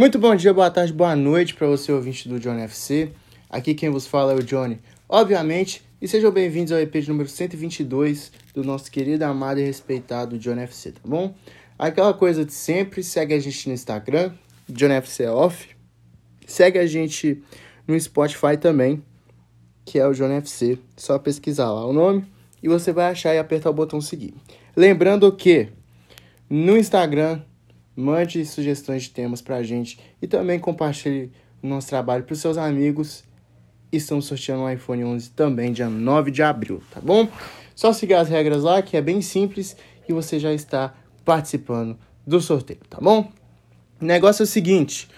Muito bom dia, boa tarde, boa noite para você ouvinte do Johnny FC. Aqui quem vos fala é o Johnny, obviamente, e sejam bem-vindos ao EP de número 122 do nosso querido, amado e respeitado Johnny FC, tá bom? Aquela coisa de sempre, segue a gente no Instagram, Johnny FC Off, segue a gente no Spotify também, que é o Johnny FC, só pesquisar lá o nome e você vai achar e apertar o botão seguir. Lembrando que no Instagram Mande sugestões de temas pra gente e também compartilhe o nosso trabalho para os seus amigos. Estamos sorteando um iPhone 11 também, dia 9 de abril, tá bom? Só seguir as regras lá, que é bem simples, e você já está participando do sorteio, tá bom? O negócio é o seguinte: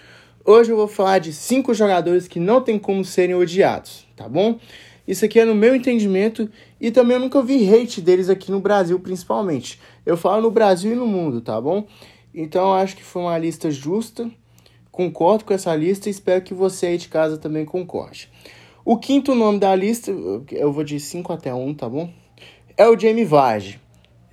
hoje eu vou falar de cinco jogadores que não tem como serem odiados, tá bom? Isso aqui é no meu entendimento e também eu nunca vi hate deles aqui no Brasil, principalmente. Eu falo no Brasil e no mundo, tá bom? Então acho que foi uma lista justa. Concordo com essa lista e espero que você aí de casa também concorde. O quinto nome da lista, eu vou de 5 até 1, tá bom? É o Jamie Vardy,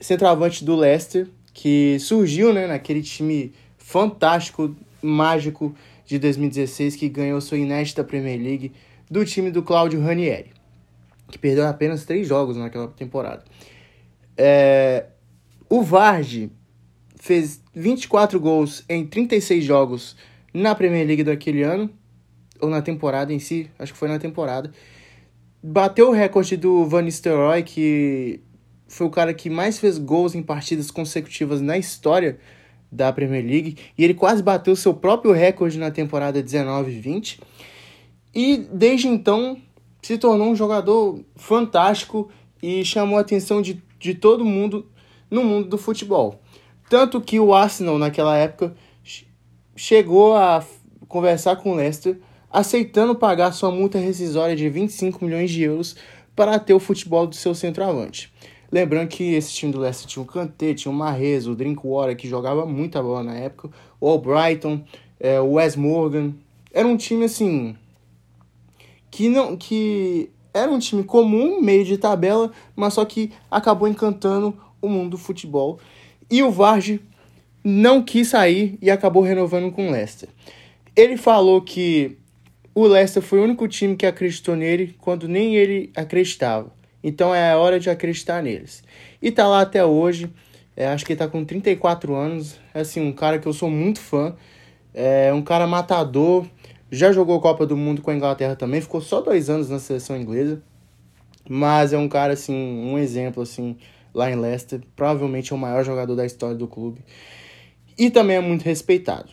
centroavante do Leicester, que surgiu né, naquele time fantástico, mágico de 2016, que ganhou sua inédita Premier League do time do Claudio Ranieri, que perdeu apenas três jogos naquela temporada. É... O Vardy fez 24 gols em 36 jogos na Premier League daquele ano, ou na temporada em si, acho que foi na temporada. Bateu o recorde do Van Nistelrooy, que foi o cara que mais fez gols em partidas consecutivas na história da Premier League, e ele quase bateu seu próprio recorde na temporada 19-20. E desde então se tornou um jogador fantástico e chamou a atenção de, de todo mundo no mundo do futebol. Tanto que o Arsenal, naquela época, chegou a conversar com o Leicester, aceitando pagar sua multa rescisória de 25 milhões de euros para ter o futebol do seu centroavante. Lembrando que esse time do Leicester tinha o Kanté, tinha o Mahrez, o Drinkwater, que jogava muita bola na época, o Brighton, é, o Wes Morgan. Era um time, assim, que não que era um time comum, meio de tabela, mas só que acabou encantando o mundo do futebol e o Varge não quis sair e acabou renovando com o Leicester. Ele falou que o Leicester foi o único time que acreditou nele quando nem ele acreditava. Então é a hora de acreditar neles. E tá lá até hoje. É, acho que ele tá com 34 anos. É assim, um cara que eu sou muito fã. É um cara matador. Já jogou Copa do Mundo com a Inglaterra também. Ficou só dois anos na seleção inglesa. Mas é um cara, assim, um exemplo, assim, lá em Leicester. Provavelmente é o maior jogador da história do clube. E também é muito respeitado.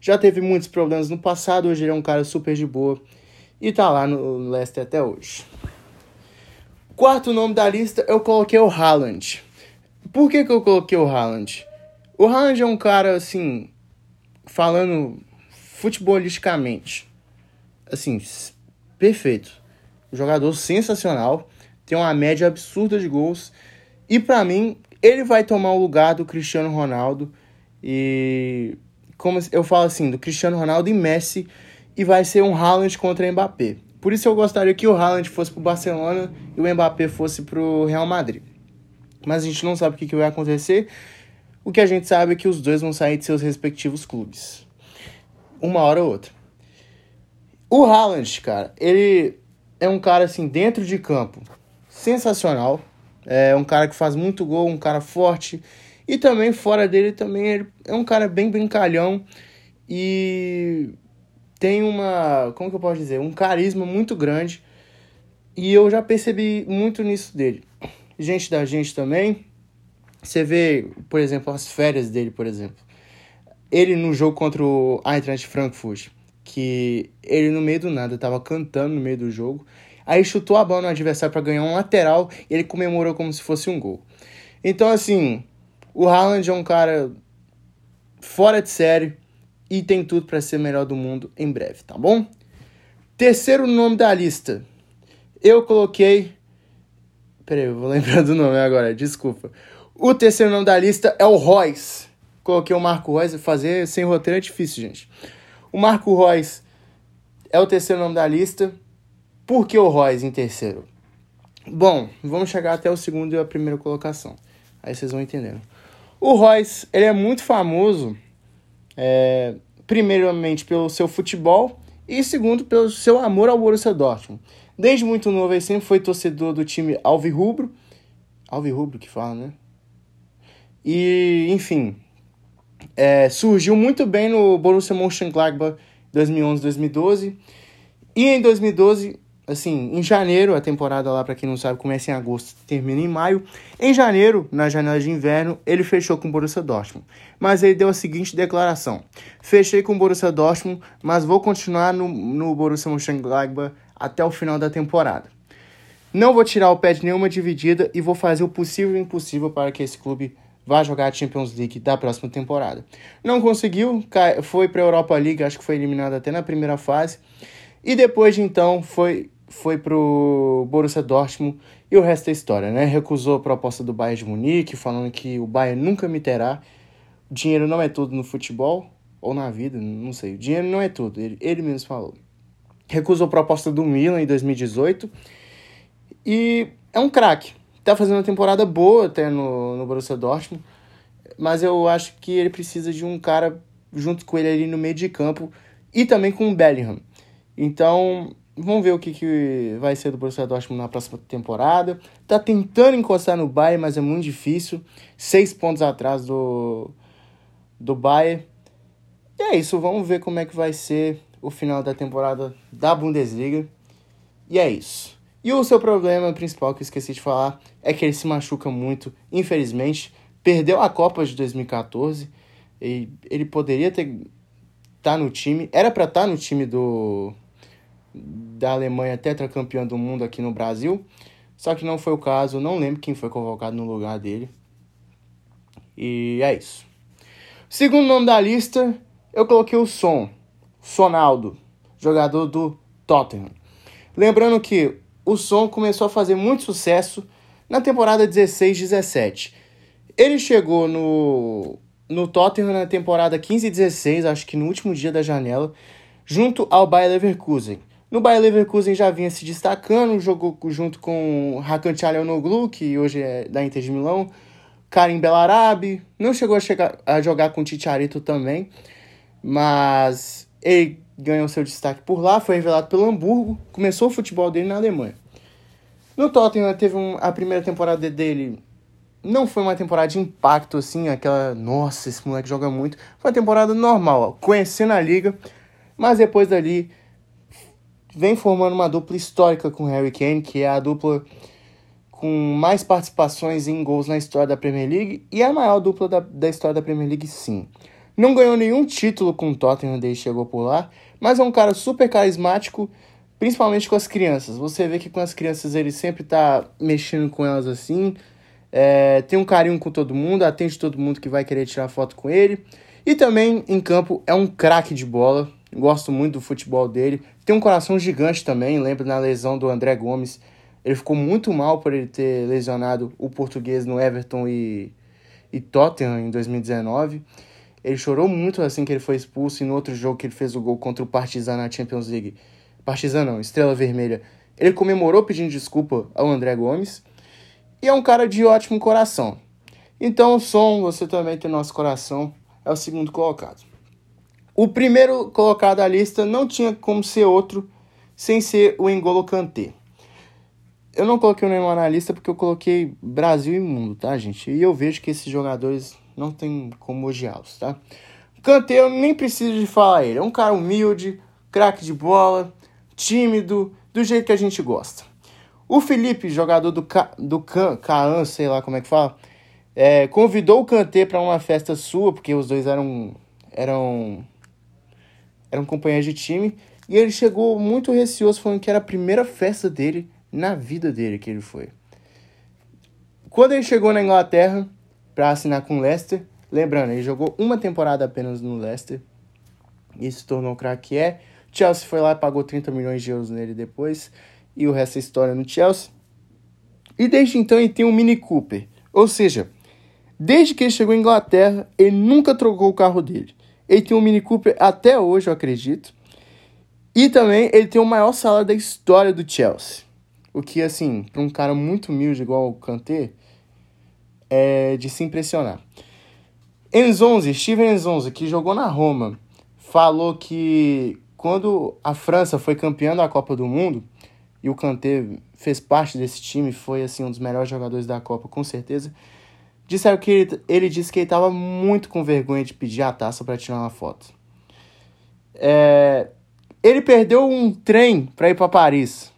Já teve muitos problemas no passado, hoje ele é um cara super de boa. E tá lá no Leicester até hoje. Quarto nome da lista, eu coloquei o Haaland. Por que, que eu coloquei o Haaland? O Haaland é um cara, assim, falando futebolisticamente, assim, perfeito. Jogador sensacional, tem uma média absurda de gols e para mim, ele vai tomar o lugar do Cristiano Ronaldo e como eu falo assim, do Cristiano Ronaldo e Messi e vai ser um Haaland contra Mbappé. Por isso eu gostaria que o Haaland fosse pro Barcelona e o Mbappé fosse pro Real Madrid. Mas a gente não sabe o que, que vai acontecer. O que a gente sabe é que os dois vão sair de seus respectivos clubes. Uma hora ou outra. O Haaland, cara, ele é um cara assim dentro de campo sensacional. É um cara que faz muito gol, um cara forte. E também fora dele também é um cara bem brincalhão e tem uma, como que eu posso dizer, um carisma muito grande. E eu já percebi muito nisso dele. Gente da gente também. Você vê, por exemplo, as férias dele, por exemplo. Ele no jogo contra o Eintracht Frankfurt, que ele no meio do nada tava cantando no meio do jogo Aí chutou a bola no adversário para ganhar um lateral e ele comemorou como se fosse um gol. Então, assim, o Haaland é um cara fora de série e tem tudo para ser melhor do mundo em breve, tá bom? Terceiro nome da lista. Eu coloquei. Peraí, eu vou lembrar do nome agora, desculpa. O terceiro nome da lista é o Royce. Coloquei o Marco Royce. Fazer sem roteiro é difícil, gente. O Marco Royce é o terceiro nome da lista. Por que o Royce em terceiro? Bom, vamos chegar até o segundo e a primeira colocação. Aí vocês vão entendendo. O Royce, ele é muito famoso é, primeiramente pelo seu futebol e segundo pelo seu amor ao Borussia Dortmund. Desde muito novo ele sempre foi torcedor do time Alvirrubro, Alvirrubro que fala, né? E, enfim, é, surgiu muito bem no Borussia Mönchengladbach 2011-2012. E em 2012 assim, em janeiro, a temporada lá, para quem não sabe, começa em agosto, termina em maio. Em janeiro, na janela de inverno, ele fechou com o Borussia Dortmund. Mas ele deu a seguinte declaração: Fechei com o Borussia Dortmund, mas vou continuar no, no Borussia Mönchengladbach até o final da temporada. Não vou tirar o pé de nenhuma dividida e vou fazer o possível e o impossível para que esse clube vá jogar a Champions League da próxima temporada. Não conseguiu, foi para a Europa League, acho que foi eliminado até na primeira fase. E depois de então foi foi pro Borussia Dortmund e o resto é história, né? Recusou a proposta do Bayern de Munique, falando que o Bayern nunca me terá. Dinheiro não é tudo no futebol ou na vida, não sei. O dinheiro não é tudo, ele, ele mesmo falou. Recusou a proposta do Milan em 2018 e é um craque. Tá fazendo uma temporada boa até no, no Borussia Dortmund, mas eu acho que ele precisa de um cara junto com ele ali no meio de campo e também com o Bellingham. Então, Vamos ver o que, que vai ser do Borussia Dortmund na próxima temporada. Tá tentando encostar no Bayern, mas é muito difícil. Seis pontos atrás do, do Bayern. E é isso, vamos ver como é que vai ser o final da temporada da Bundesliga. E é isso. E o seu problema principal que eu esqueci de falar é que ele se machuca muito, infelizmente. Perdeu a Copa de 2014. E ele poderia ter tá no time, era para estar tá no time do da Alemanha tetracampeã do mundo aqui no Brasil. Só que não foi o caso, não lembro quem foi convocado no lugar dele. E é isso. Segundo nome da lista, eu coloquei o Son, Sonaldo, jogador do Tottenham. Lembrando que o Son começou a fazer muito sucesso na temporada 16-17. Ele chegou no, no Tottenham na temporada 15-16, acho que no último dia da janela, junto ao Bayer Leverkusen. No Bayer Leverkusen já vinha se destacando, jogou junto com Hakan Çalhanoğlu, que hoje é da Inter de Milão, Karim Belarabe, não chegou a, chegar, a jogar com Ticharito também, mas ele ganhou seu destaque por lá, foi revelado pelo Hamburgo, começou o futebol dele na Alemanha. No Tottenham teve um, a primeira temporada dele não foi uma temporada de impacto assim, aquela, nossa, esse moleque joga muito. Foi uma temporada normal, ó, conhecendo a liga, mas depois dali vem formando uma dupla histórica com Harry Kane, que é a dupla com mais participações em gols na história da Premier League e a maior dupla da, da história da Premier League, sim. Não ganhou nenhum título com o Tottenham desde que chegou por lá, mas é um cara super carismático, principalmente com as crianças. Você vê que com as crianças ele sempre tá mexendo com elas assim, é, tem um carinho com todo mundo, atende todo mundo que vai querer tirar foto com ele. E também em campo é um craque de bola, Gosto muito do futebol dele. Tem um coração gigante também. Lembro na lesão do André Gomes. Ele ficou muito mal por ele ter lesionado o português no Everton e, e Tottenham em 2019. Ele chorou muito assim que ele foi expulso. E no outro jogo que ele fez o gol contra o Partizan na Champions League. Partizan não, Estrela Vermelha. Ele comemorou pedindo desculpa ao André Gomes. E é um cara de ótimo coração. Então, som, você também tem nosso coração, é o segundo colocado. O primeiro colocado da lista não tinha como ser outro sem ser o Engolo Kanté. Eu não coloquei o Neymar na lista porque eu coloquei Brasil e mundo, tá, gente? E eu vejo que esses jogadores não tem como odiá-los, tá? Kanté eu nem preciso de falar ele. É um cara humilde, craque de bola, tímido, do jeito que a gente gosta. O Felipe, jogador do, Ca... do Can... Caan, sei lá como é que fala, é, convidou o Kanté para uma festa sua, porque os dois eram, eram eram companheiros de time, e ele chegou muito receoso, falando que era a primeira festa dele na vida dele que ele foi. Quando ele chegou na Inglaterra para assinar com o Leicester, lembrando, ele jogou uma temporada apenas no Leicester e se tornou o craque que é. Chelsea foi lá e pagou 30 milhões de euros nele depois, e o resto é história no Chelsea. E desde então ele tem um Mini Cooper, ou seja, desde que ele chegou à Inglaterra, ele nunca trocou o carro dele. Ele tem um Mini Cooper até hoje, eu acredito. E também ele tem o maior salário da história do Chelsea. O que, assim, para um cara muito humilde igual o Kanté, é de se impressionar. Enzonzi, Steven Enzonzi, que jogou na Roma, falou que quando a França foi campeã da Copa do Mundo, e o Kanté fez parte desse time, foi assim um dos melhores jogadores da Copa, com certeza. Disseram que ele, ele disse que ele estava muito com vergonha de pedir a taça para tirar uma foto. É, ele perdeu um trem para ir para Paris.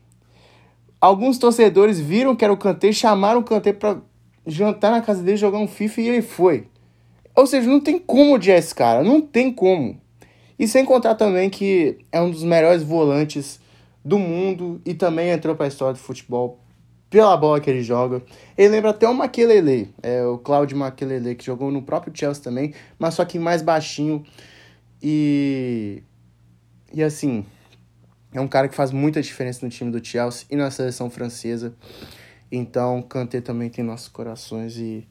Alguns torcedores viram que era o Kanté, chamaram o Kanté para jantar na casa dele, jogar um FIFA e ele foi. Ou seja, não tem como odiar esse cara, não tem como. E sem contar também que é um dos melhores volantes do mundo e também entrou para a história do futebol pela bola que ele joga. Ele lembra até o Makelele, é o Claudio Makelele, que jogou no próprio Chelsea também, mas só que mais baixinho. E e assim, é um cara que faz muita diferença no time do Chelsea e na seleção francesa. Então, Kanté também tem nossos corações e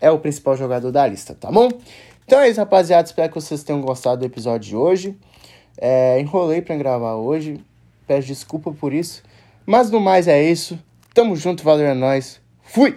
é o principal jogador da lista, tá bom? Então é isso, rapaziada. Espero que vocês tenham gostado do episódio de hoje. É, enrolei para gravar hoje. Peço desculpa por isso. Mas no mais é isso. Tamo junto, valeu, é nóis. Fui!